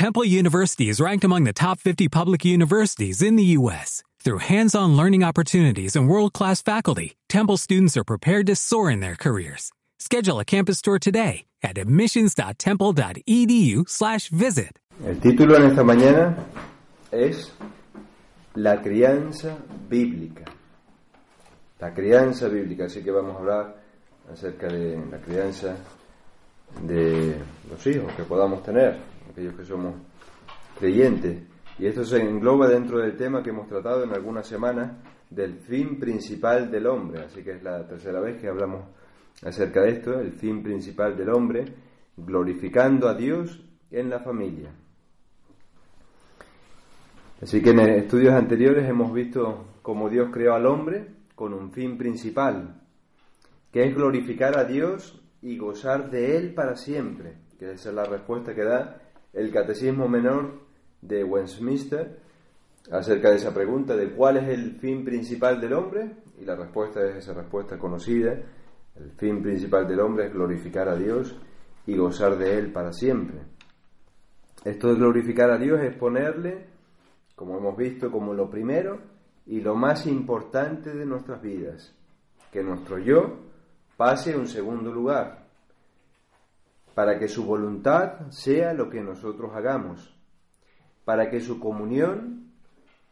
Temple University is ranked among the top 50 public universities in the U.S. Through hands-on learning opportunities and world-class faculty, Temple students are prepared to soar in their careers. Schedule a campus tour today at admissions.temple.edu/visit. El título en esta mañana es La crianza bíblica. La crianza bíblica, así que vamos a hablar acerca de la crianza de los hijos que podamos tener, aquellos que somos creyentes. Y esto se engloba dentro del tema que hemos tratado en algunas semanas del fin principal del hombre. Así que es la tercera vez que hablamos acerca de esto, el fin principal del hombre, glorificando a Dios en la familia. Así que en estudios anteriores hemos visto cómo Dios creó al hombre con un fin principal, que es glorificar a Dios y gozar de Él para siempre, que esa es la respuesta que da el Catecismo Menor de Westminster acerca de esa pregunta de cuál es el fin principal del hombre, y la respuesta es esa respuesta conocida, el fin principal del hombre es glorificar a Dios y gozar de Él para siempre. Esto de glorificar a Dios es ponerle, como hemos visto, como lo primero y lo más importante de nuestras vidas, que nuestro yo pase a un segundo lugar, para que su voluntad sea lo que nosotros hagamos para que su comunión,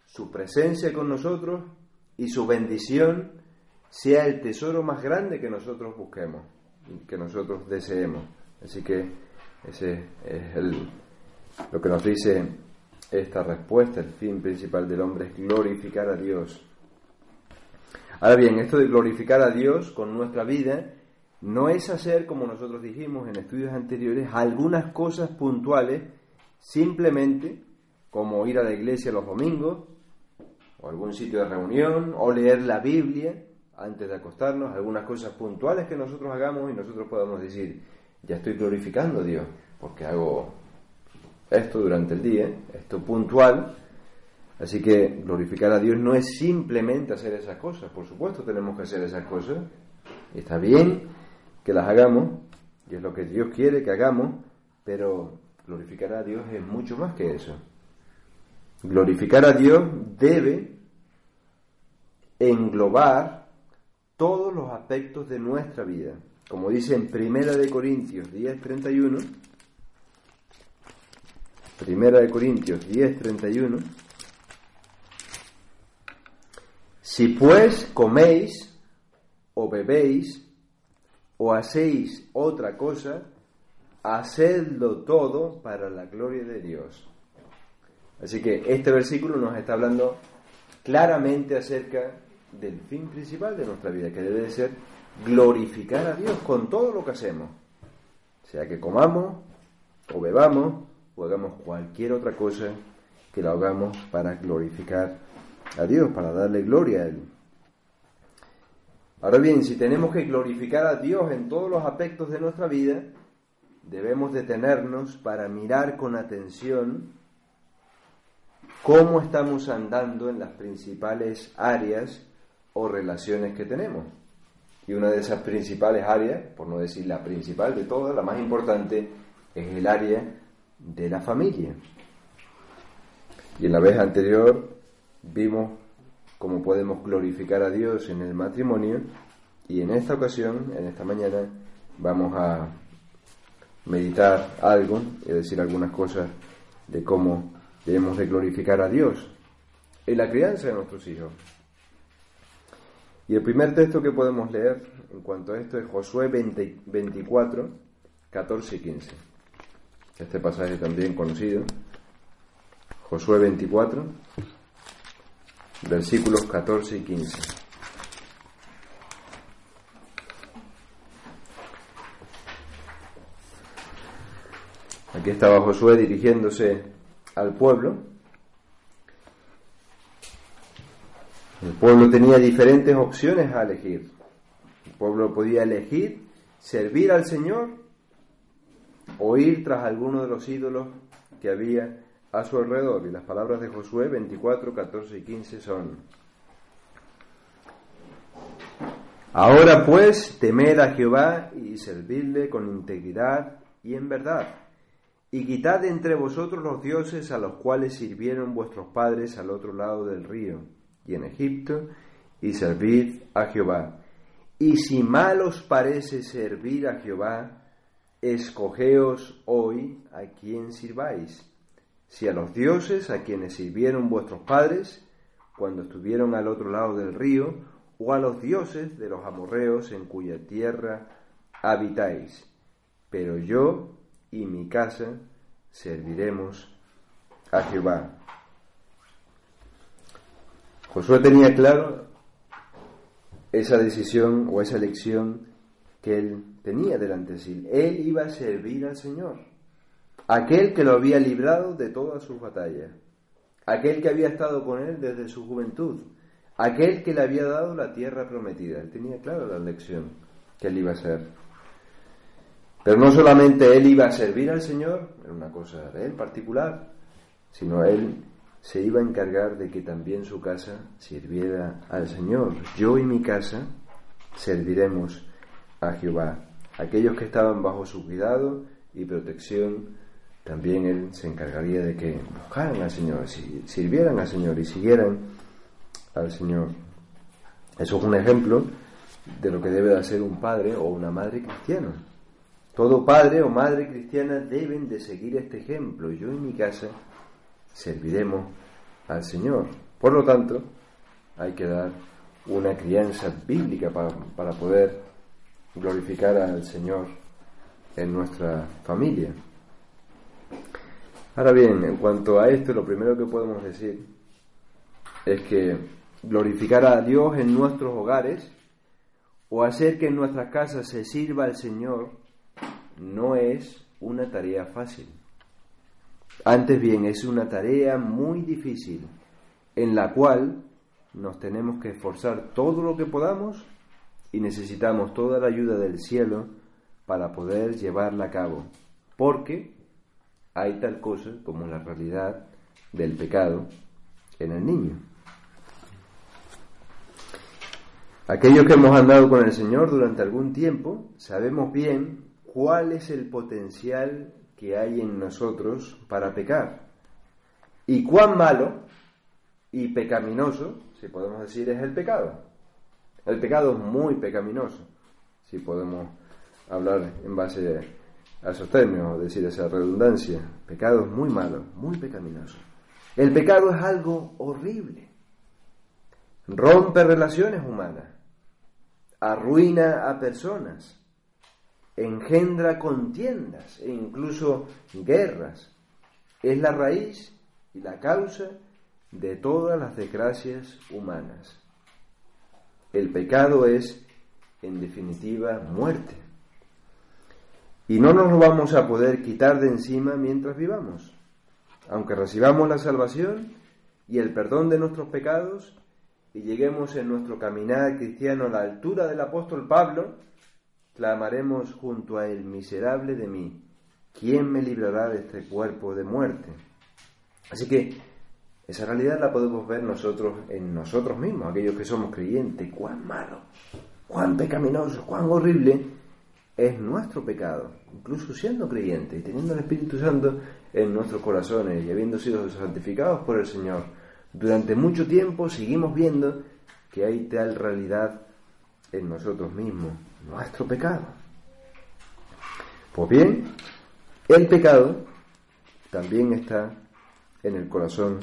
su presencia con nosotros y su bendición sea el tesoro más grande que nosotros busquemos y que nosotros deseemos. Así que ese es el, lo que nos dice esta respuesta, el fin principal del hombre es glorificar a Dios. Ahora bien, esto de glorificar a Dios con nuestra vida no es hacer, como nosotros dijimos en estudios anteriores, algunas cosas puntuales simplemente como ir a la iglesia los domingos, o algún sitio de reunión, o leer la Biblia antes de acostarnos, algunas cosas puntuales que nosotros hagamos y nosotros podamos decir, ya estoy glorificando a Dios, porque hago esto durante el día, esto puntual, así que glorificar a Dios no es simplemente hacer esas cosas, por supuesto tenemos que hacer esas cosas, está bien que las hagamos, y es lo que Dios quiere que hagamos, pero glorificar a Dios es mucho más que eso. Glorificar a Dios debe englobar todos los aspectos de nuestra vida. Como dice en Primera de Corintios 10:31, Primera de Corintios 10:31, si pues coméis o bebéis o hacéis otra cosa, hacedlo todo para la gloria de Dios. Así que este versículo nos está hablando claramente acerca del fin principal de nuestra vida, que debe de ser glorificar a Dios con todo lo que hacemos. Sea que comamos o bebamos o hagamos cualquier otra cosa que lo hagamos para glorificar a Dios, para darle gloria a Él. Ahora bien, si tenemos que glorificar a Dios en todos los aspectos de nuestra vida, debemos detenernos para mirar con atención cómo estamos andando en las principales áreas o relaciones que tenemos. Y una de esas principales áreas, por no decir la principal de todas, la más importante, es el área de la familia. Y en la vez anterior vimos cómo podemos glorificar a Dios en el matrimonio y en esta ocasión, en esta mañana, vamos a meditar algo y decir algunas cosas de cómo Debemos de glorificar a Dios en la crianza de nuestros hijos. Y el primer texto que podemos leer en cuanto a esto es Josué 24, 14 y 15. Este pasaje también conocido. Josué 24, versículos 14 y 15. Aquí estaba Josué dirigiéndose al pueblo. El pueblo tenía diferentes opciones a elegir. El pueblo podía elegir servir al Señor o ir tras alguno de los ídolos que había a su alrededor. Y las palabras de Josué 24, 14 y 15 son, Ahora pues temed a Jehová y servidle con integridad y en verdad y quitad entre vosotros los dioses a los cuales sirvieron vuestros padres al otro lado del río y en Egipto, y servid a Jehová. Y si mal os parece servir a Jehová, escogeos hoy a quien sirváis, si a los dioses a quienes sirvieron vuestros padres cuando estuvieron al otro lado del río, o a los dioses de los amorreos en cuya tierra habitáis. Pero yo y mi casa serviremos a Jehová. Josué tenía claro esa decisión o esa elección que él tenía delante de sí. Él iba a servir al Señor, aquel que lo había librado de todas sus batallas, aquel que había estado con él desde su juventud, aquel que le había dado la tierra prometida. Él tenía claro la elección que él iba a hacer. Pero no solamente él iba a servir al Señor, era una cosa de él particular, sino él se iba a encargar de que también su casa sirviera al Señor. Yo y mi casa serviremos a Jehová. Aquellos que estaban bajo su cuidado y protección, también Él se encargaría de que buscaran al Señor, sirvieran al Señor y siguieran al Señor. Eso es un ejemplo de lo que debe de hacer un padre o una madre cristiana. Todo padre o madre cristiana deben de seguir este ejemplo. Yo en mi casa serviremos al Señor. Por lo tanto, hay que dar una crianza bíblica para, para poder glorificar al Señor en nuestra familia. Ahora bien, en cuanto a esto, lo primero que podemos decir es que glorificar a Dios en nuestros hogares o hacer que en nuestras casas se sirva al Señor no es una tarea fácil. Antes bien, es una tarea muy difícil en la cual nos tenemos que esforzar todo lo que podamos y necesitamos toda la ayuda del cielo para poder llevarla a cabo, porque hay tal cosa como la realidad del pecado en el niño. Aquellos que hemos andado con el Señor durante algún tiempo sabemos bien cuál es el potencial que hay en nosotros para pecar. Y cuán malo y pecaminoso, si podemos decir, es el pecado. El pecado es muy pecaminoso, si podemos hablar en base a esos términos, decir esa redundancia. Pecado es muy malo, muy pecaminoso. El pecado es algo horrible. Rompe relaciones humanas, arruina a personas, engendra contiendas e incluso guerras. Es la raíz y la causa de todas las desgracias humanas. El pecado es, en definitiva, muerte. Y no nos lo vamos a poder quitar de encima mientras vivamos. Aunque recibamos la salvación y el perdón de nuestros pecados y lleguemos en nuestro caminar cristiano a la altura del apóstol Pablo, clamaremos junto a él, miserable de mí, ¿quién me librará de este cuerpo de muerte? Así que esa realidad la podemos ver nosotros en nosotros mismos, aquellos que somos creyentes, cuán malo, cuán pecaminoso, cuán horrible es nuestro pecado, incluso siendo creyentes y teniendo el Espíritu Santo en nuestros corazones y habiendo sido santificados por el Señor. Durante mucho tiempo seguimos viendo que hay tal realidad en nosotros mismos nuestro pecado. Pues bien, el pecado también está en el corazón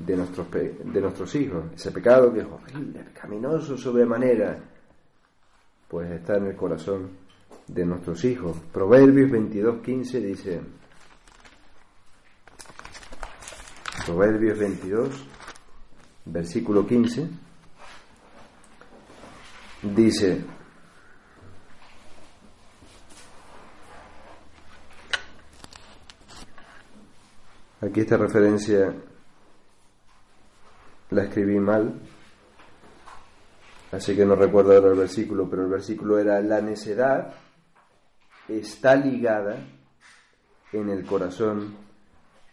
de nuestros, de nuestros hijos. Ese pecado que es horrible, pecaminoso sobremanera, pues está en el corazón de nuestros hijos. Proverbios 22.15 dice, Proverbios 22, versículo 15, dice, Aquí esta referencia la escribí mal, así que no recuerdo ahora el versículo, pero el versículo era la necedad está ligada en el corazón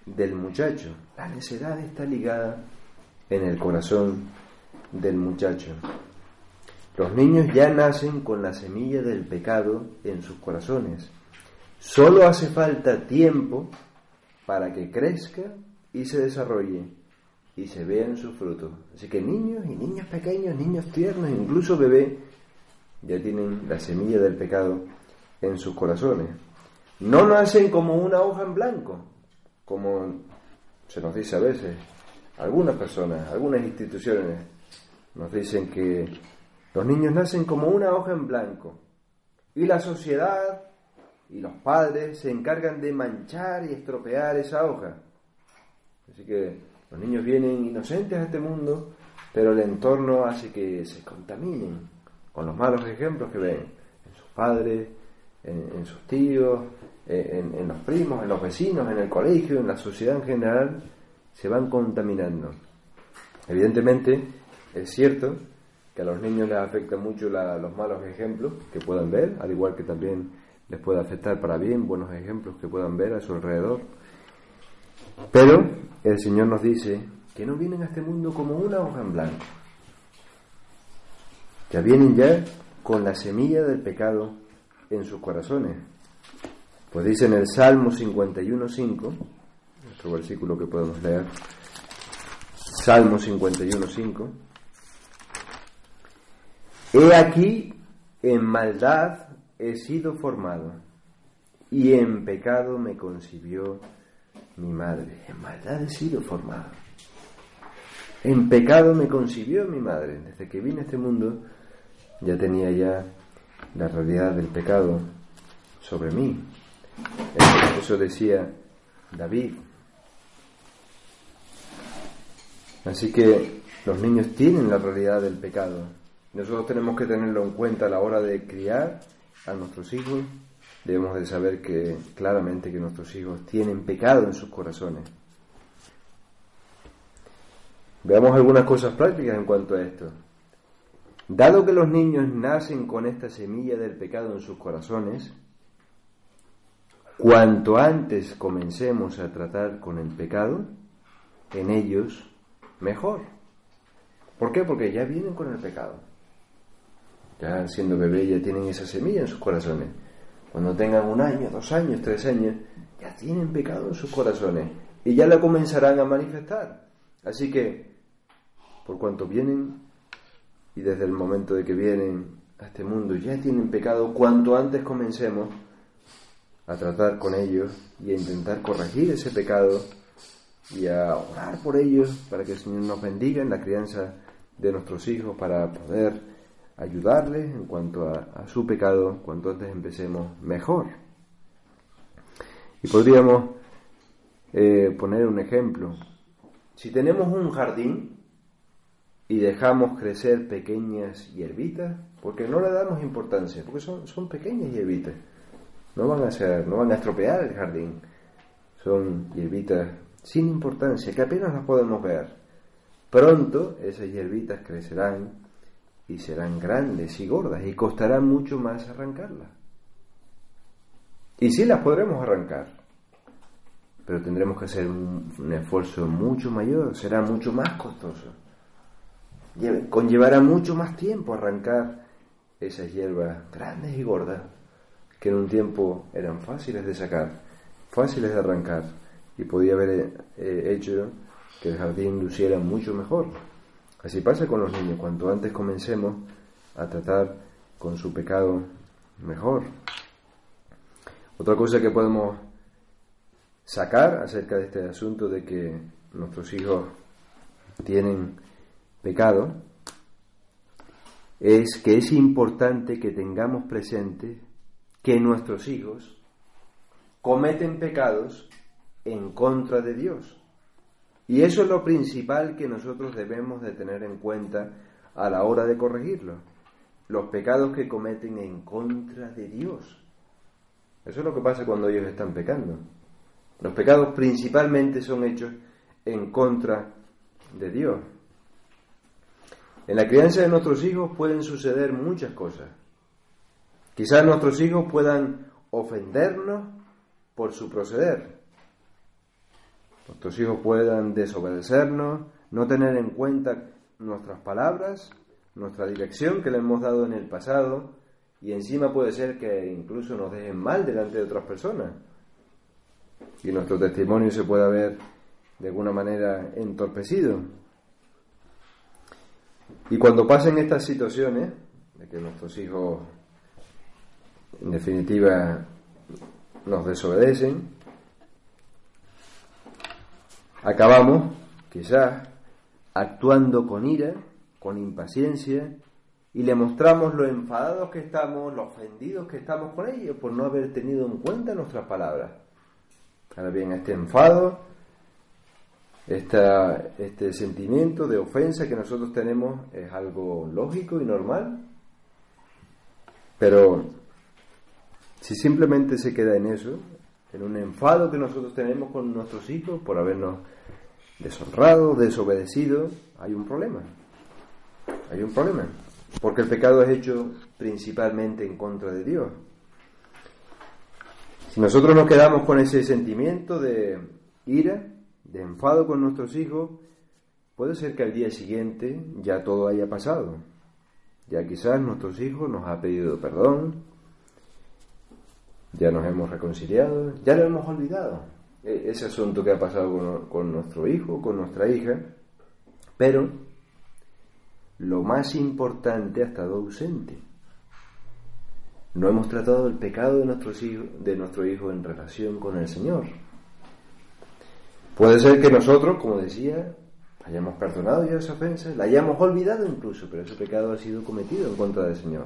del muchacho. La necedad está ligada en el corazón del muchacho. Los niños ya nacen con la semilla del pecado en sus corazones Solo hace falta tiempo para que crezca y se desarrolle y se vean sus frutos. Así que niños y niñas pequeños, niños tiernos, incluso bebés, ya tienen la semilla del pecado en sus corazones. No nacen como una hoja en blanco, como se nos dice a veces. Algunas personas, algunas instituciones nos dicen que los niños nacen como una hoja en blanco y la sociedad y los padres se encargan de manchar y estropear esa hoja. Así que los niños vienen inocentes a este mundo, pero el entorno hace que se contaminen con los malos ejemplos que ven en sus padres, en, sus tíos, en, en, los primos, en los vecinos, en el colegio, en la sociedad en general, se van contaminando. Evidentemente, es cierto que a los niños les afecta mucho los malos ejemplos que puedan ver, al igual que también les puede afectar para bien buenos ejemplos que puedan ver a su alrededor. Pero el Señor nos dice que no vienen a este mundo como una hoja en blanco. Ya vienen ya con la semilla del pecado en sus corazones. Pues dice en el Salmo 51.5, nuestro versículo que podemos leer, Salmo 51.5, He aquí, en maldad he sido formado, y en pecado me concibió mi madre. En maldad he sido formado. En pecado me concibió mi madre. Desde que vine a este mundo ya tenía ya la realidad del pecado sobre mí. Eso decía David. Así que los niños tienen la realidad del pecado. Nosotros tenemos que tenerlo en cuenta a la hora de criar a nuestros hijos debemos de saber que claramente que nuestros hijos tienen pecado en sus corazones. Veamos algunas cosas prácticas en cuanto a esto. Dado que los niños nacen con esta semilla del pecado en sus corazones, cuanto antes comencemos a tratar con el pecado, en ellos, mejor. ¿Por qué? Porque ya vienen con el pecado. Ya siendo bebé ya tienen esa semilla en sus corazones. Cuando tengan un año, dos años, tres años, ya tienen pecado en sus corazones y ya lo comenzarán a manifestar. Así que, por cuanto vienen y desde el momento de que vienen a este mundo ya tienen pecado, cuanto antes comencemos a tratar con ellos y a intentar corregir ese pecado y a orar por ellos para que el Señor nos bendiga en la crianza de nuestros hijos para poder ayudarles en cuanto a, su pecado, cuanto antes empecemos mejor. Y podríamos eh, poner un ejemplo. Si tenemos un jardín y dejamos crecer pequeñas hierbitas, porque no le damos importancia, porque son, son pequeñas hierbitas, no van a ser, no van a estropear el jardín, son hierbitas sin importancia, que apenas las podemos ver. Pronto esas hierbitas crecerán y serán grandes y gordas y costará mucho más arrancarlas. Y sí las podremos arrancar, pero tendremos que hacer un, esfuerzo mucho mayor, será mucho más costoso. Conllevará mucho más tiempo arrancar esas hierbas grandes y gordas que en un tiempo eran fáciles de sacar, fáciles de arrancar y podía haber eh, hecho que el jardín luciera mucho mejor. Así pasa con los niños, cuanto antes comencemos a tratar con su pecado mejor. Otra cosa que podemos sacar acerca de este asunto de que nuestros hijos tienen pecado es que es importante que tengamos presente que nuestros hijos cometen pecados en contra de Dios. Y eso es lo principal que nosotros debemos de tener en cuenta a la hora de corregirlo. Los pecados que cometen en contra de Dios. Eso es lo que pasa cuando ellos están pecando. Los pecados principalmente son hechos en contra de Dios. En la crianza de nuestros hijos pueden suceder muchas cosas. Quizás nuestros hijos puedan ofendernos por su proceder nuestros hijos puedan desobedecernos, no tener en cuenta nuestras palabras, nuestra dirección que le hemos dado en el pasado Y encima puede ser que incluso nos dejen mal delante de otras personas. Y nuestro testimonio se pueda ver de alguna manera entorpecido. Y cuando pasen estas situaciones, de que nuestros hijos en definitiva nos desobedecen, acabamos quizás actuando con ira, con impaciencia, y le mostramos lo enfadados que estamos, lo ofendidos que estamos con ellos por no haber tenido en cuenta nuestras palabras. Ahora bien, este enfado, este sentimiento de ofensa que nosotros tenemos es algo lógico y normal, pero si simplemente se queda en eso, en un enfado que nosotros tenemos con nuestros hijos por habernos deshonrado, desobedecido, hay un problema. Hay un problema. Porque el pecado es hecho principalmente en contra de Dios. Si nosotros nos quedamos con ese sentimiento de ira, de enfado con nuestros hijos, puede ser que al día siguiente ya todo haya pasado. Ya quizás nuestros hijos nos ha pedido perdón, ya nos hemos reconciliado, ya lo hemos olvidado, e, ese asunto que ha pasado con, nuestro hijo, con nuestra hija, pero lo más importante ha estado ausente. No hemos tratado el pecado de, nuestros hijos, de nuestro hijo en relación con el Señor. Puede ser que nosotros, como decía, hayamos perdonado ya esa ofensa, la hayamos olvidado incluso, pero ese pecado ha sido cometido en contra del Señor.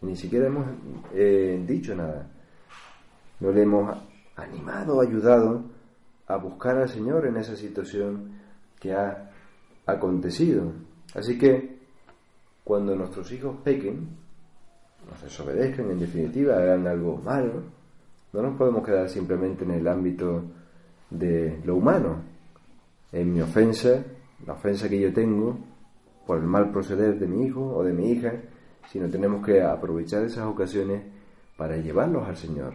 Ni siquiera hemos eh, dicho nada. No le hemos animado, ayudado a buscar al Señor en esa situación que ha acontecido. Así que cuando nuestros hijos pequen, nos desobedezcan, en definitiva, hagan algo malo, no nos podemos quedar simplemente en el ámbito de lo humano, en mi ofensa, la ofensa que yo tengo por el mal proceder de mi hijo o de mi hija, sino tenemos que aprovechar esas ocasiones para llevarlos al Señor,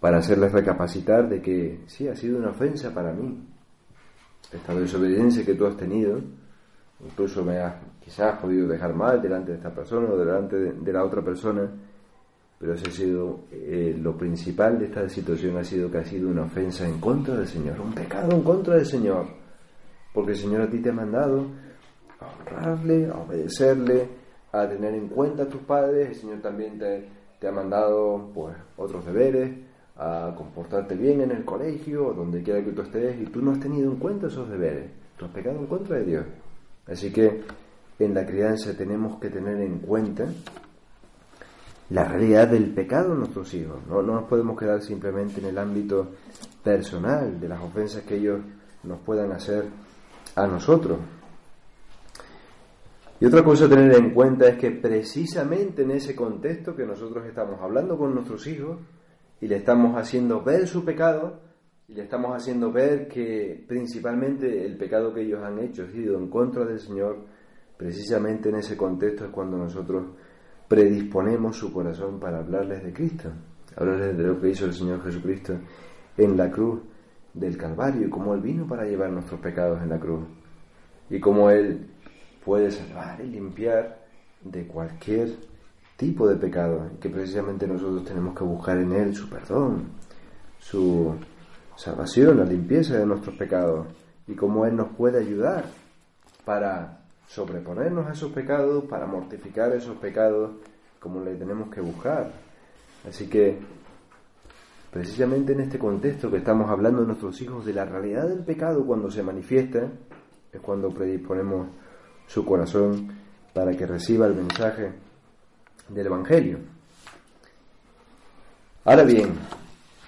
para hacerles recapacitar de que sí, ha sido una ofensa para mí, esta desobediencia que tú has tenido, incluso me has quizás podido dejar mal delante de esta persona o delante de, la otra persona, pero ese ha sido eh, lo principal de esta situación ha sido que ha sido una ofensa en contra del Señor, un pecado en contra del Señor, porque el Señor a ti te ha mandado a honrarle, a obedecerle, a tener en cuenta a tus padres, el Señor también te, te ha mandado pues otros deberes, a comportarte bien en el colegio donde quiera que tú estés y tú no has tenido en cuenta esos deberes, tú has pecado en contra de Dios. Así que en la crianza tenemos que tener en cuenta la realidad del pecado en nuestros hijos. No, no nos podemos quedar simplemente en el ámbito personal de las ofensas que ellos nos puedan hacer a nosotros. Y otra cosa a tener en cuenta es que precisamente en ese contexto que nosotros estamos hablando con nuestros hijos y le estamos haciendo ver su pecado y le estamos haciendo ver que principalmente el pecado que ellos han hecho ha sido en contra del Señor, precisamente en ese contexto es cuando nosotros predisponemos su corazón para hablarles de Cristo, hablarles de lo que hizo el Señor Jesucristo en la cruz del Calvario y cómo Él vino para llevar nuestros pecados en la cruz y cómo Él puede salvar y limpiar de cualquier tipo de pecado, que precisamente nosotros tenemos que buscar en Él su perdón, su salvación, la limpieza de nuestros pecados y cómo Él nos puede ayudar para sobreponernos a esos pecados, para mortificar esos pecados, como le tenemos que buscar. Así que, precisamente en este contexto que estamos hablando de nuestros hijos, de la realidad del pecado cuando se manifiesta, es cuando predisponemos su corazón para que reciba el mensaje del Evangelio. Ahora bien,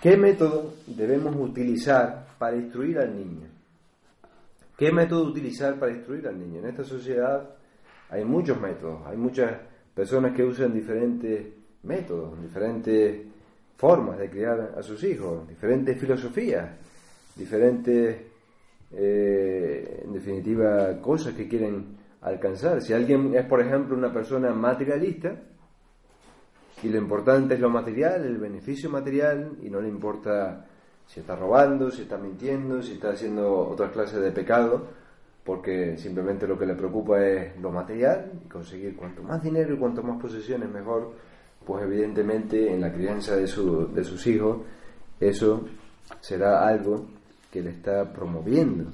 ¿qué método debemos utilizar para instruir al niño? ¿Qué método utilizar para instruir al niño? En esta sociedad hay muchos métodos, hay muchas personas que usan diferentes métodos, diferentes formas de criar a sus hijos, diferentes filosofías, diferentes, eh, en definitiva, cosas que quieren alcanzar. Si alguien es, por ejemplo, una persona materialista, y lo importante es lo material, el beneficio material, y no le importa si está robando, si está mintiendo, si está haciendo otras clases de pecado, porque simplemente lo que le preocupa es lo material y conseguir cuanto más dinero y cuanto más posesiones mejor, pues evidentemente en la crianza de, su, de sus hijos eso será algo que le está promoviendo.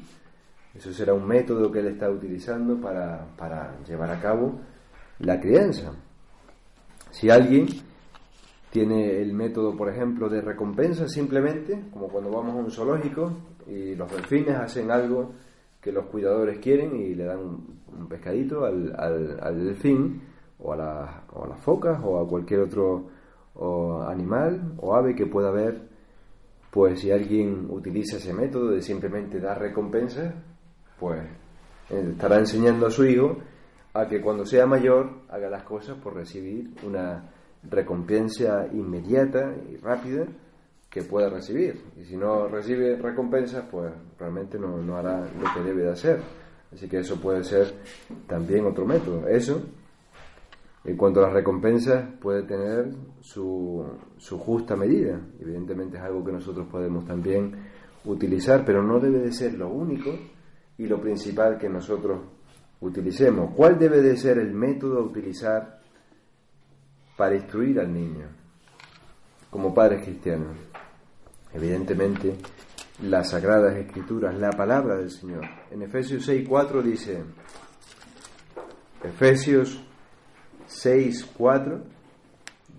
Eso será un método que él está utilizando para, para llevar a cabo la crianza. Si alguien tiene el método, por ejemplo, de recompensa simplemente, como cuando vamos a un zoológico y los delfines hacen algo que los cuidadores quieren y le dan un, pescadito al, al, delfín o a, la, o a las focas o a cualquier otro animal o ave que pueda haber, pues si alguien utiliza ese método de simplemente dar recompensa, pues eh, estará enseñando a su hijo a que cuando sea mayor haga las cosas por recibir una recompensa inmediata y rápida que pueda recibir. Y si no recibe recompensas, pues realmente no, no, hará lo que debe de hacer. Así que eso puede ser también otro método. Eso, en cuanto a las recompensas, puede tener su, su justa medida. Evidentemente es algo que nosotros podemos también utilizar, pero no debe de ser lo único y lo principal que nosotros utilicemos. ¿Cuál debe de ser el método a utilizar para instruir al niño como padres cristianos? Evidentemente, las sagradas escrituras, la palabra del Señor. En Efesios 6.4 dice, Efesios 6.4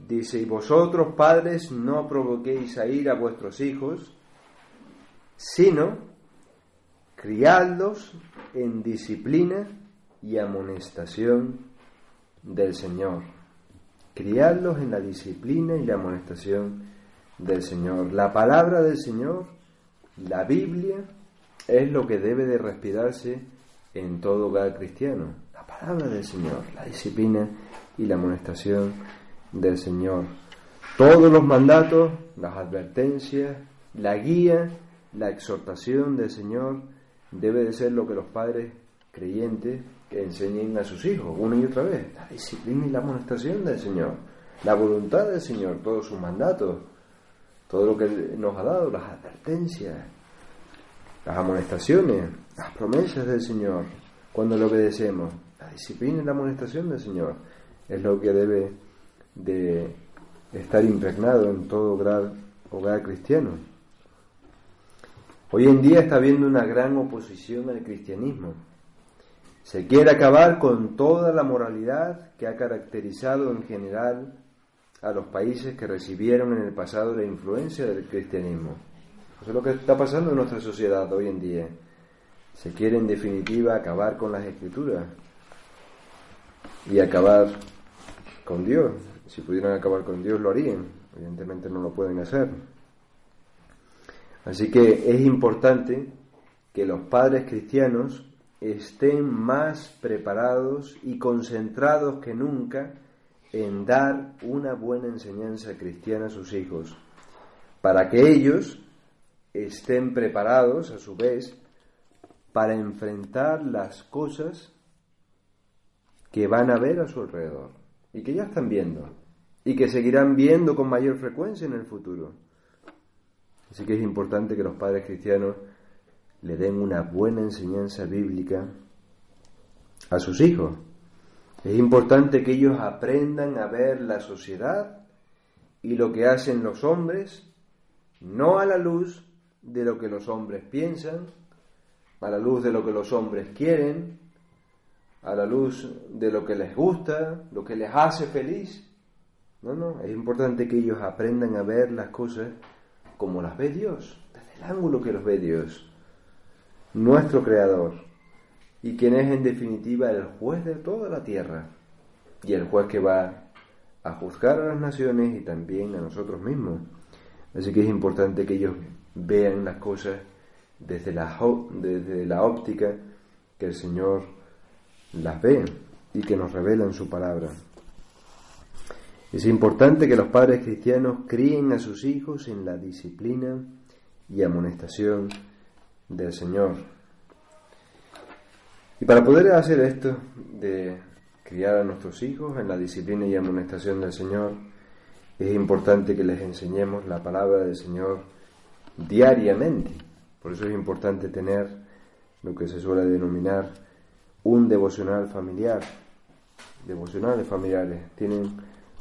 dice, y vosotros padres no provoquéis a ir a vuestros hijos, sino criadlos en disciplina y amonestación del Señor. Criadlos en la disciplina y la amonestación del Señor. La palabra del Señor, la Biblia, es lo que debe de respirarse en todo hogar cristiano. La palabra del Señor, la disciplina y la amonestación del Señor. Todos los mandatos, las advertencias, la guía, la exhortación del Señor debe de ser lo que los padres creyentes enseñen a sus hijos una y otra vez. La disciplina y la amonestación del Señor, la voluntad del Señor, todos sus mandatos, todo lo que nos ha dado, las advertencias, las amonestaciones, las promesas del Señor, cuando le obedecemos, la disciplina y la amonestación del Señor, es lo que debe de estar impregnado en todo hogar cristiano. Hoy en día está habiendo una gran oposición al cristianismo. Se quiere acabar con toda la moralidad que ha caracterizado en general a los países que recibieron en el pasado la influencia del cristianismo. Eso es lo que está pasando en nuestra sociedad hoy en día. Se quiere en definitiva acabar con las escrituras y acabar con Dios. Si pudieran acabar con Dios lo harían. Evidentemente no lo pueden hacer. Así que es importante que los padres cristianos estén más preparados y concentrados que nunca en dar una buena enseñanza cristiana a sus hijos, para que ellos estén preparados a su vez para enfrentar las cosas que van a ver a su alrededor y que ya están viendo y que seguirán viendo con mayor frecuencia en el futuro. Así que es importante que los padres cristianos le den una buena enseñanza bíblica a sus hijos es importante que ellos aprendan a ver la sociedad y lo que hacen los hombres, no a la luz de lo que los hombres piensan, a la luz de lo que los hombres quieren, a la luz de lo que les gusta, lo que les hace feliz. No, no, es importante que ellos aprendan a ver las cosas como las ve Dios, desde el ángulo que los ve Dios, nuestro Creador y quien es en definitiva el juez de toda la tierra y el juez que va a juzgar a las naciones y también a nosotros mismos. Así que es importante que ellos vean las cosas desde la, desde la óptica que el Señor las ve y que nos revela en su palabra. Es importante que los padres cristianos críen a sus hijos en la disciplina y amonestación del Señor. Y para poder hacer esto, de criar a nuestros hijos en la disciplina y amonestación del Señor, es importante que les enseñemos la palabra del Señor diariamente. Por eso es importante tener lo que se suele denominar un devocional familiar. Devocionales familiares tienen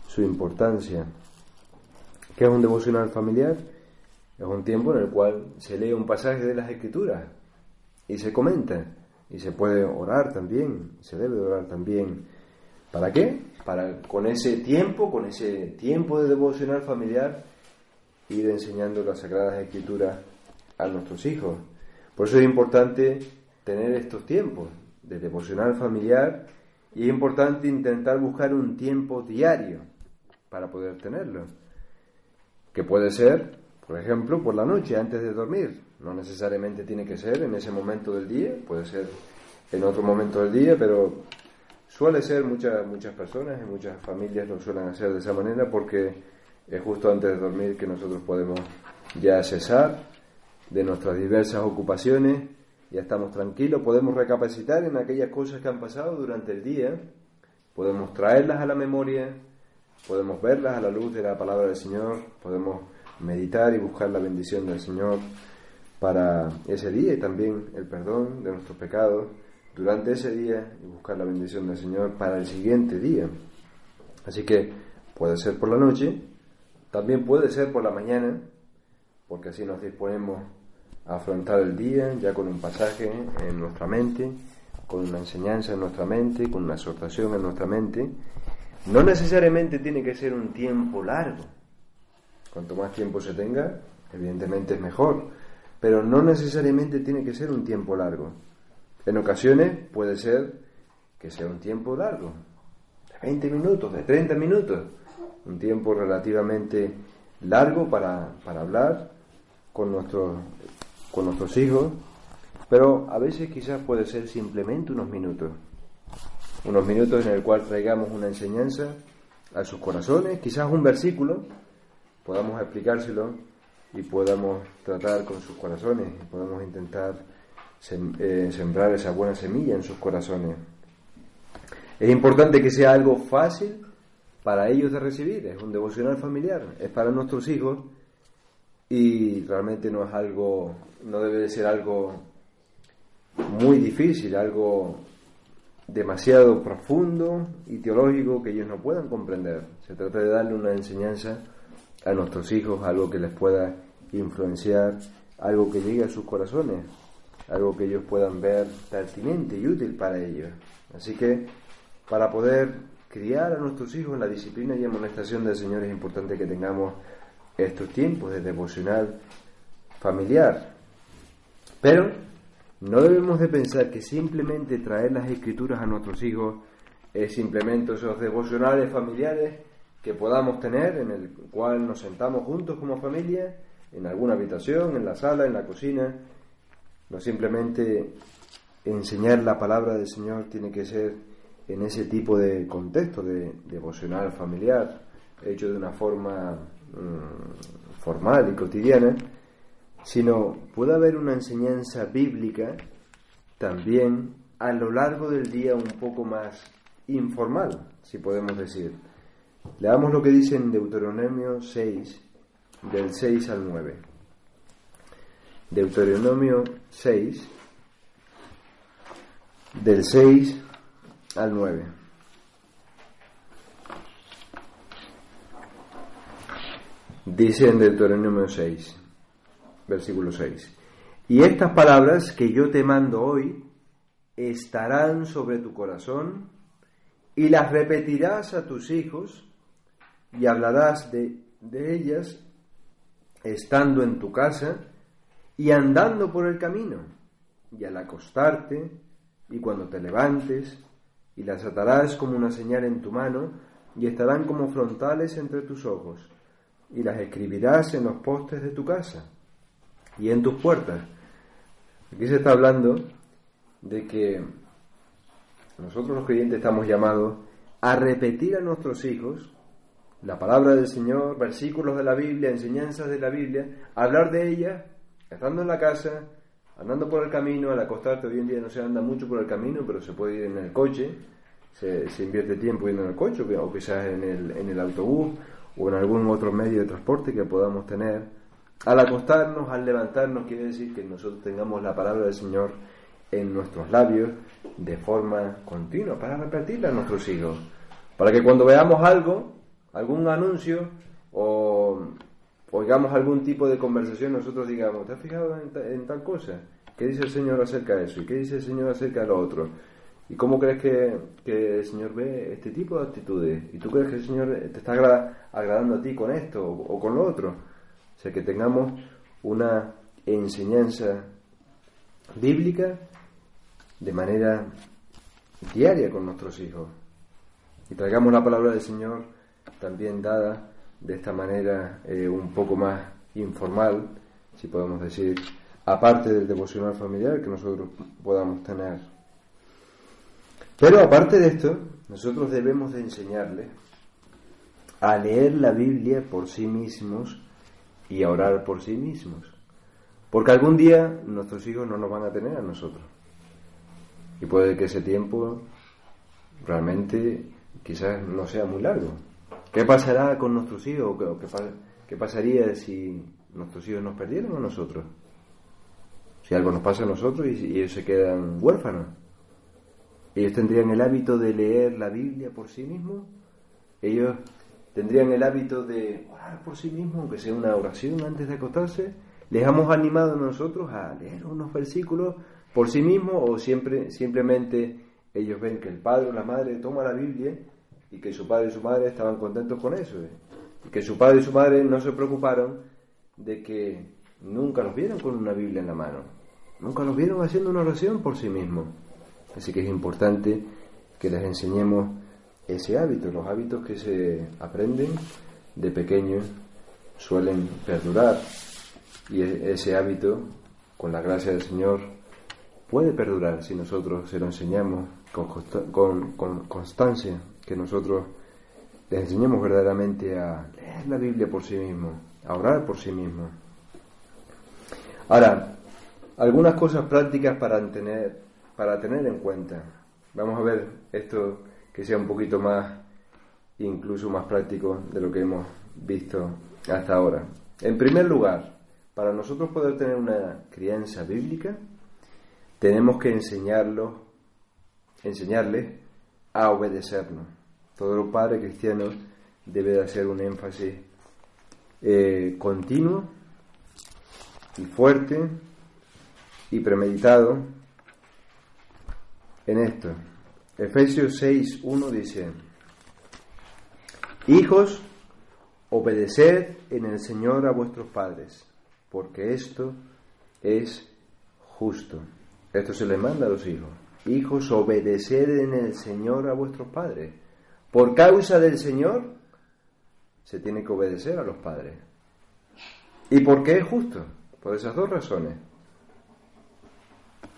su importancia. ¿Qué es un devocional familiar? Es un tiempo en el cual se lee un pasaje de las Escrituras y se comenta y se puede orar también, se debe orar también. ¿Para qué? Para con ese tiempo, con ese tiempo de devocional familiar, ir enseñando las Sagradas Escrituras a nuestros hijos. Por eso es importante tener estos tiempos de devocional familiar y es importante intentar buscar un tiempo diario para poder tenerlo. Que puede ser por ejemplo, por la noche, antes de dormir. No necesariamente tiene que ser en ese momento del día, puede ser en otro momento del día, pero suele ser muchas, muchas personas y muchas familias lo suelen hacer de esa manera porque es justo antes de dormir que nosotros podemos ya cesar de nuestras diversas ocupaciones, ya estamos tranquilos, podemos recapacitar en aquellas cosas que han pasado durante el día, podemos traerlas a la memoria, podemos verlas a la luz de la palabra del Señor, podemos meditar y buscar la bendición del Señor para ese día y también el perdón de nuestros pecados durante ese día y buscar la bendición del Señor para el siguiente día. Así que puede ser por la noche, también puede ser por la mañana, porque así nos disponemos a afrontar el día ya con un pasaje en nuestra mente, con una enseñanza en nuestra mente, con una exhortación en nuestra mente. No necesariamente tiene que ser un tiempo largo, Cuanto más tiempo se tenga, evidentemente es mejor, pero no necesariamente tiene que ser un tiempo largo. En ocasiones puede ser que sea un tiempo largo, de 20 minutos, de 30 minutos, un tiempo relativamente largo para, para hablar con, nuestros con nuestros hijos, pero a veces quizás puede ser simplemente unos minutos, unos minutos en el cual traigamos una enseñanza a sus corazones, quizás un versículo, podamos explicárselo y podamos tratar con sus corazones y podamos intentar eh, sembrar esa buena semilla en sus corazones. Es importante que sea algo fácil para ellos de recibir, es un devocional familiar, es para nuestros hijos y realmente no es algo, no debe de ser algo muy difícil, algo demasiado profundo y teológico que ellos no puedan comprender. Se trata de darle una enseñanza a nuestros hijos algo que les pueda influenciar, algo que llegue a sus corazones, algo que ellos puedan ver pertinente y útil para ellos. Así que para poder criar a nuestros hijos en la disciplina y amonestación del Señor es importante que tengamos estos tiempos de devocional familiar. Pero no debemos de pensar que simplemente traer las escrituras a nuestros hijos es simplemente esos devocionales familiares que podamos tener, en el cual nos sentamos juntos como familia, en alguna habitación, en la sala, en la cocina. No simplemente enseñar la palabra del Señor tiene que ser en ese tipo de contexto de devocional familiar, hecho de una forma mm, formal y cotidiana, sino puede haber una enseñanza bíblica también a lo largo del día un poco más informal, si podemos decir. Leamos lo que dice en Deuteronomio 6, del 6 al 9. Deuteronomio 6, del 6 al 9. Dice en Deuteronomio 6, versículo 6. Y estas palabras que yo te mando hoy estarán sobre tu corazón y las repetirás a tus hijos y hablarás de, ellas estando en tu casa y andando por el camino, y al acostarte, y cuando te levantes, y las atarás como una señal en tu mano, y estarán como frontales entre tus ojos, y las escribirás en los postes de tu casa y en tus puertas. Aquí se está hablando de que nosotros los creyentes estamos llamados a repetir a nuestros hijos la palabra del Señor, versículos de la Biblia, enseñanzas de la Biblia, hablar de ella, estando en la casa, andando por el camino, al acostarte, hoy en día no se anda mucho por el camino, pero se puede ir en el coche, se, invierte tiempo yendo en el coche, o quizás en el, en el autobús, o en algún otro medio de transporte que podamos tener. Al acostarnos, al levantarnos, quiere decir que nosotros tengamos la palabra del Señor en nuestros labios de forma continua, para repetirla a nuestros hijos. Para que cuando veamos algo, algún anuncio o oigamos algún tipo de conversación, nosotros digamos, ¿te has fijado en, tal cosa? ¿Qué dice el Señor acerca de eso? ¿Y qué dice el Señor acerca de lo otro? ¿Y cómo crees que, el Señor ve este tipo de actitudes? ¿Y tú crees que el Señor te está agradando a ti con esto o, con lo otro? O sea, que tengamos una enseñanza bíblica de manera diaria con nuestros hijos. Y traigamos la palabra del Señor también dada de esta manera eh, un poco más informal, si podemos decir, aparte del devocional familiar que nosotros podamos tener. Pero aparte de esto, nosotros debemos de enseñarles a leer la Biblia por sí mismos y a orar por sí mismos. Porque algún día nuestros hijos no nos van a tener a nosotros. Y puede que ese tiempo realmente quizás no sea muy largo. ¿Qué pasará con nuestros hijos? ¿Qué, pasaría si nuestros hijos nos perdieran a nosotros? Si algo nos pasa a nosotros y, ellos se quedan huérfanos. Ellos tendrían el hábito de leer la Biblia por sí mismos. Ellos tendrían el hábito de orar por sí mismos, aunque sea una oración antes de acostarse. Les hemos animado nosotros a leer unos versículos por sí mismos o siempre, simplemente ellos ven que el padre o la madre toma la Biblia y que su padre y su madre estaban contentos con eso. ¿eh? Y que su padre y su madre no se preocuparon de que nunca los vieron con una Biblia en la mano. Nunca los vieron haciendo una oración por sí mismos. Así que es importante que les enseñemos ese hábito. Los hábitos que se aprenden de pequeños suelen perdurar. Y e-, ese hábito, con la gracia del Señor, puede perdurar si nosotros se lo enseñamos con, constancia, que nosotros les enseñemos verdaderamente a leer la Biblia por sí mismo, a orar por sí mismo. Ahora, algunas cosas prácticas para tener, para tener en cuenta. Vamos a ver esto que sea un poquito más, incluso más práctico de lo que hemos visto hasta ahora. En primer lugar, para nosotros poder tener una crianza bíblica, tenemos que enseñarlo, enseñarle a obedecernos. Todo padre cristiano debe de hacer un énfasis eh, continuo y fuerte y premeditado en esto. Efesios 6, 1 dice, Hijos, obedeced en el Señor a vuestros padres, porque esto es justo. Esto se le manda a los hijos. Hijos, obedeced en el Señor a vuestros padres. Por causa del Señor se tiene que obedecer a los padres. ¿Y por qué es justo? Por esas dos razones.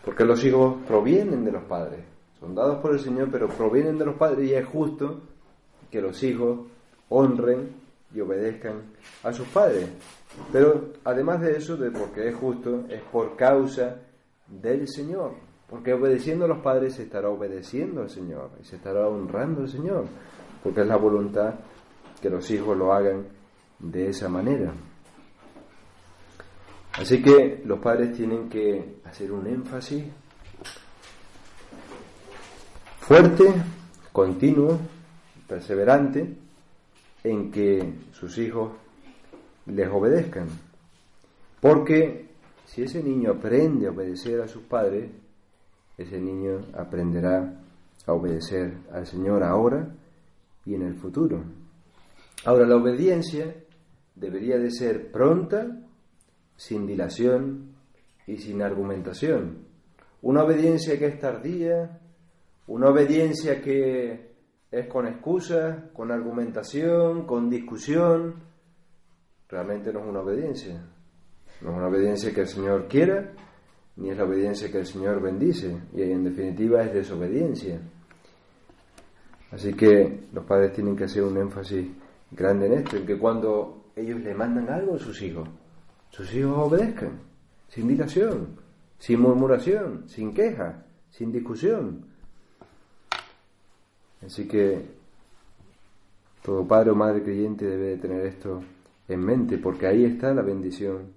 Porque los hijos provienen de los padres. Son dados por el Señor, pero provienen de los padres y es justo que los hijos honren y obedezcan a sus padres. Pero además de eso, de porque es justo, es por causa del Señor. Porque obedeciendo a los padres se estará obedeciendo al Señor y se estará honrando al Señor. Porque es la voluntad que los hijos lo hagan de esa manera. Así que los padres tienen que hacer un énfasis fuerte, continuo, perseverante, en que sus hijos les obedezcan. Porque si ese niño aprende a obedecer a sus padres, ese niño aprenderá a obedecer al Señor ahora y en el futuro. Ahora, la obediencia debería de ser pronta, sin dilación y sin argumentación. Una obediencia que es tardía, una obediencia que es con excusas, con argumentación, con discusión, realmente no es una obediencia. No es una obediencia que el Señor quiera, ni es la obediencia que el Señor bendice, y en definitiva es desobediencia. Así que los padres tienen que hacer un énfasis grande en esto, en que cuando ellos le mandan algo a sus hijos, sus hijos obedezcan, sin dilación, sin murmuración, sin queja, sin discusión. Así que todo padre o madre creyente debe de tener esto en mente, porque ahí está la bendición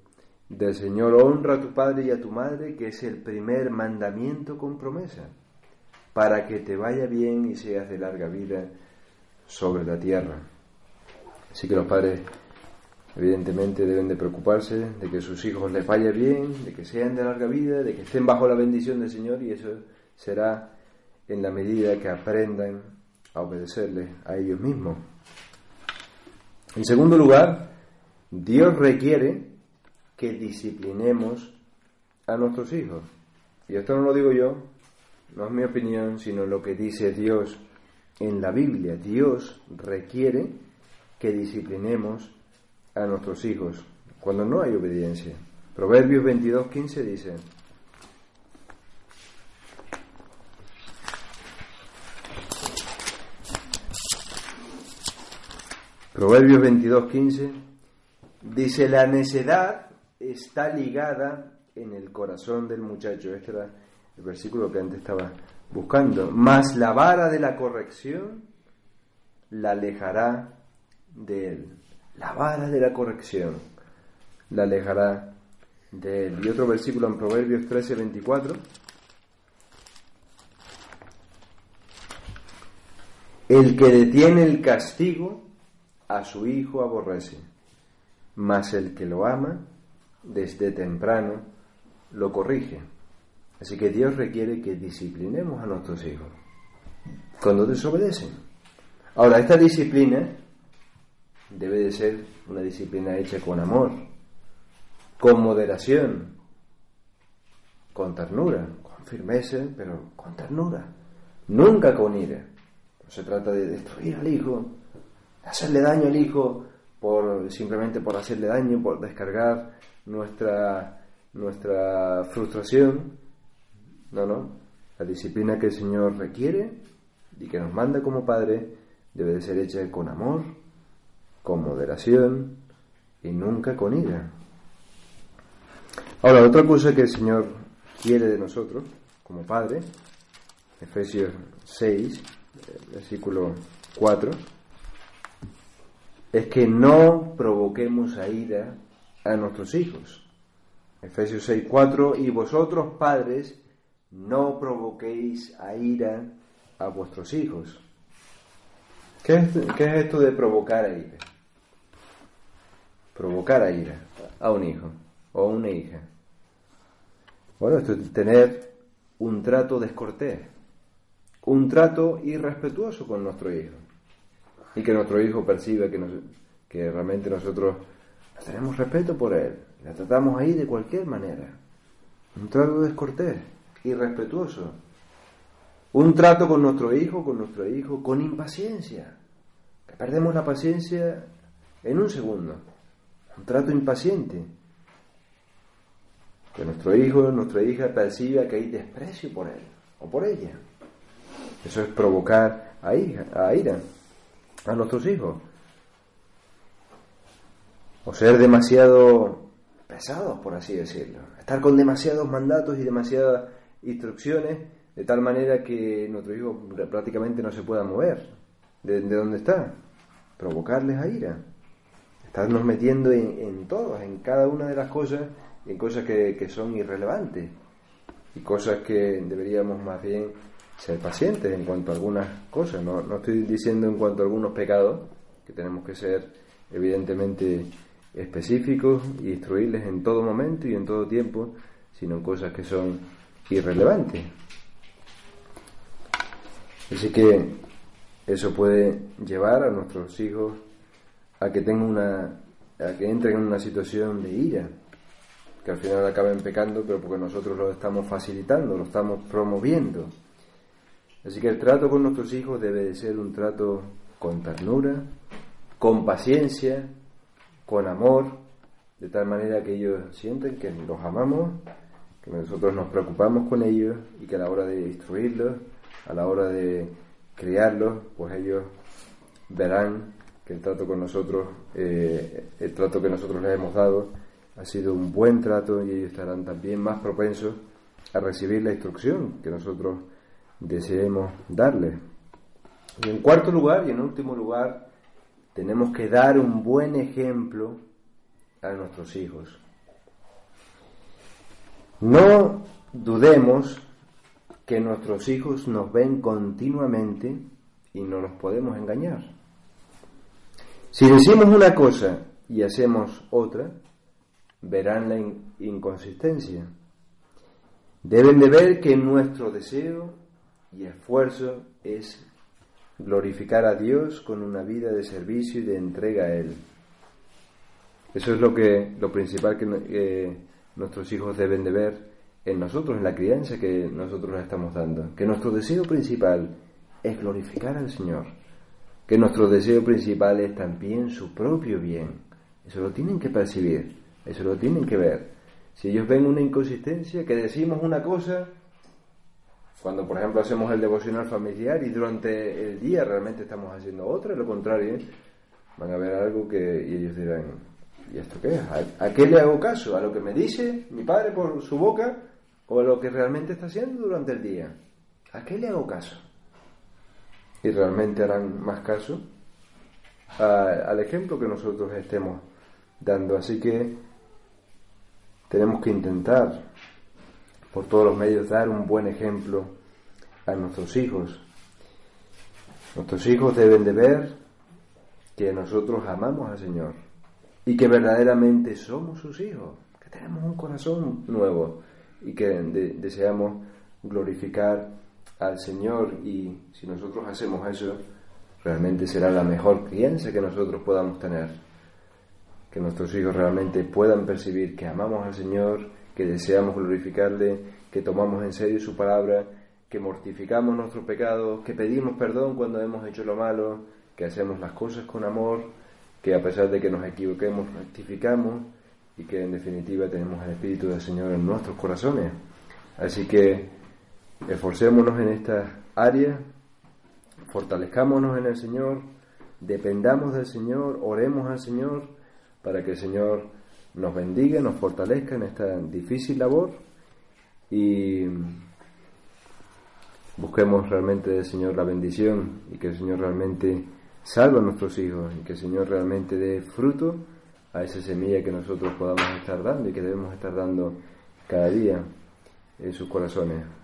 del Señor, honra a tu padre y a tu madre, que es el primer mandamiento con promesa, para que te vaya bien y seas de larga vida sobre la tierra. Así que los padres evidentemente deben de preocuparse de que sus hijos les vaya bien, de que sean de larga vida, de que estén bajo la bendición del Señor y eso será en la medida que aprendan a obedecerle a ellos mismos. En segundo lugar, Dios requiere que disciplinemos a nuestros hijos. Y esto no lo digo yo, no es mi opinión, sino lo que dice Dios en la Biblia. Dios requiere que disciplinemos a nuestros hijos cuando no hay obediencia. Proverbios 22.15 dice, Proverbios 22.15 dice, la necedad está ligada en el corazón del muchacho. Este era el versículo que antes estaba buscando. Mas la vara de la corrección la alejará de él. La vara de la corrección la alejará de él. Y otro versículo en Proverbios 13.24 El que detiene el castigo a su hijo aborrece, mas el que lo ama desde temprano lo corrige. Así que Dios requiere que disciplinemos a nuestros hijos cuando desobedecen. Ahora, esta disciplina debe de ser una disciplina hecha con amor, con moderación, con ternura, con firmeza, pero con ternura, nunca con ira. No se trata de destruir al hijo, hacerle daño al hijo por simplemente por hacerle daño, por descargar nuestra nuestra frustración. No, no. La disciplina que el Señor requiere y que nos manda como Padre debe de ser hecha con amor, con moderación y nunca con ira. Ahora, otra cosa que el Señor quiere de nosotros como Padre, Efesios 6, versículo 4, es que no provoquemos a ira a nuestros hijos. Efesios 6:4, y vosotros padres no provoquéis a ira a vuestros hijos. ¿Qué es, ¿Qué es, esto de provocar a ira? Provocar a ira a un hijo o a una hija. Bueno, esto es tener un trato descortés, un trato irrespetuoso con nuestro hijo y que nuestro hijo perciba que, que realmente nosotros tenemos respeto por él, la tratamos ahí de cualquier manera. Un trato descortés, irrespetuoso. Un trato con nuestro hijo, con nuestro hijo, con impaciencia. Que perdemos la paciencia en un segundo. Un trato impaciente. Que nuestro hijo, nuestra hija perciba que hay desprecio por él o por ella. Eso es provocar a, hija, a ira a nuestros hijos. O ser demasiado pesados, por así decirlo. Estar con demasiados mandatos y demasiadas instrucciones, de tal manera que nuestro hijo prácticamente no se pueda mover de, donde está. Provocarles a ira. Estarnos metiendo en, en todos, en cada una de las cosas, en cosas que, que son irrelevantes y cosas que deberíamos más bien ser pacientes en cuanto a algunas cosas. No, no estoy diciendo en cuanto a algunos pecados, que tenemos que ser evidentemente específicos y instruirles en todo momento y en todo tiempo, sino cosas que son irrelevantes. Así que eso puede llevar a nuestros hijos a que tengan una a que entren en una situación de ira, que al final acaben pecando, pero porque nosotros lo estamos facilitando, lo estamos promoviendo. Así que el trato con nuestros hijos debe de ser un trato con ternura, con paciencia, con amor, de tal manera que ellos sienten que los amamos, que nosotros nos preocupamos con ellos y que a la hora de instruirlos, a la hora de criarlos, pues ellos verán que el trato con nosotros, eh, el trato que nosotros les hemos dado, ha sido un buen trato y ellos estarán también más propensos a recibir la instrucción que nosotros deseemos darle. Y en cuarto lugar y en último lugar, tenemos que dar un buen ejemplo a nuestros hijos. No dudemos que nuestros hijos nos ven continuamente y no nos podemos engañar. Si decimos una cosa y hacemos otra, verán la inconsistencia. Deben de ver que nuestro deseo y esfuerzo es glorificar a Dios con una vida de servicio y de entrega a Él. Eso es lo que lo principal que nuestros hijos deben de ver en nosotros, en la crianza que nosotros les estamos dando. Que nuestro deseo principal es glorificar al Señor. Que nuestro deseo principal es también su propio bien. Eso lo tienen que percibir, eso lo tienen que ver. Si ellos ven una inconsistencia, que decimos una cosa, cuando por ejemplo hacemos el devocional familiar y durante el día realmente estamos haciendo otra, lo contrario, van a ver algo que ellos dirán, ¿y esto qué es? ¿A, qué le hago caso? ¿A lo que me dice mi padre por su boca o a lo que realmente está haciendo durante el día? ¿A qué le hago caso? Y realmente harán más caso al ejemplo que nosotros estemos dando. Así que tenemos que intentar por todos los medios dar un buen ejemplo a nuestros hijos. Nuestros hijos deben de ver que nosotros amamos al Señor y que verdaderamente somos sus hijos, que tenemos un corazón nuevo y que deseamos glorificar al Señor y si nosotros hacemos eso, realmente será la mejor crianza que nosotros podamos tener. Que nuestros hijos realmente puedan percibir que amamos al Señor, que deseamos glorificarle, que tomamos en serio su palabra, que mortificamos nuestros pecados, que pedimos perdón cuando hemos hecho lo malo, que hacemos las cosas con amor que a pesar de que nos equivoquemos, rectificamos y que en definitiva tenemos el Espíritu del Señor en nuestros corazones. Así que esforcémonos en esta área, fortalezcámonos en el Señor, dependamos del Señor, oremos al Señor para que el Señor nos bendiga, nos fortalezca en esta difícil labor y busquemos realmente del Señor la bendición y que el Señor realmente salva a nuestros hijos y que el Señor realmente dé fruto a esa semilla que nosotros podamos estar dando y que debemos estar dando cada día en sus corazones.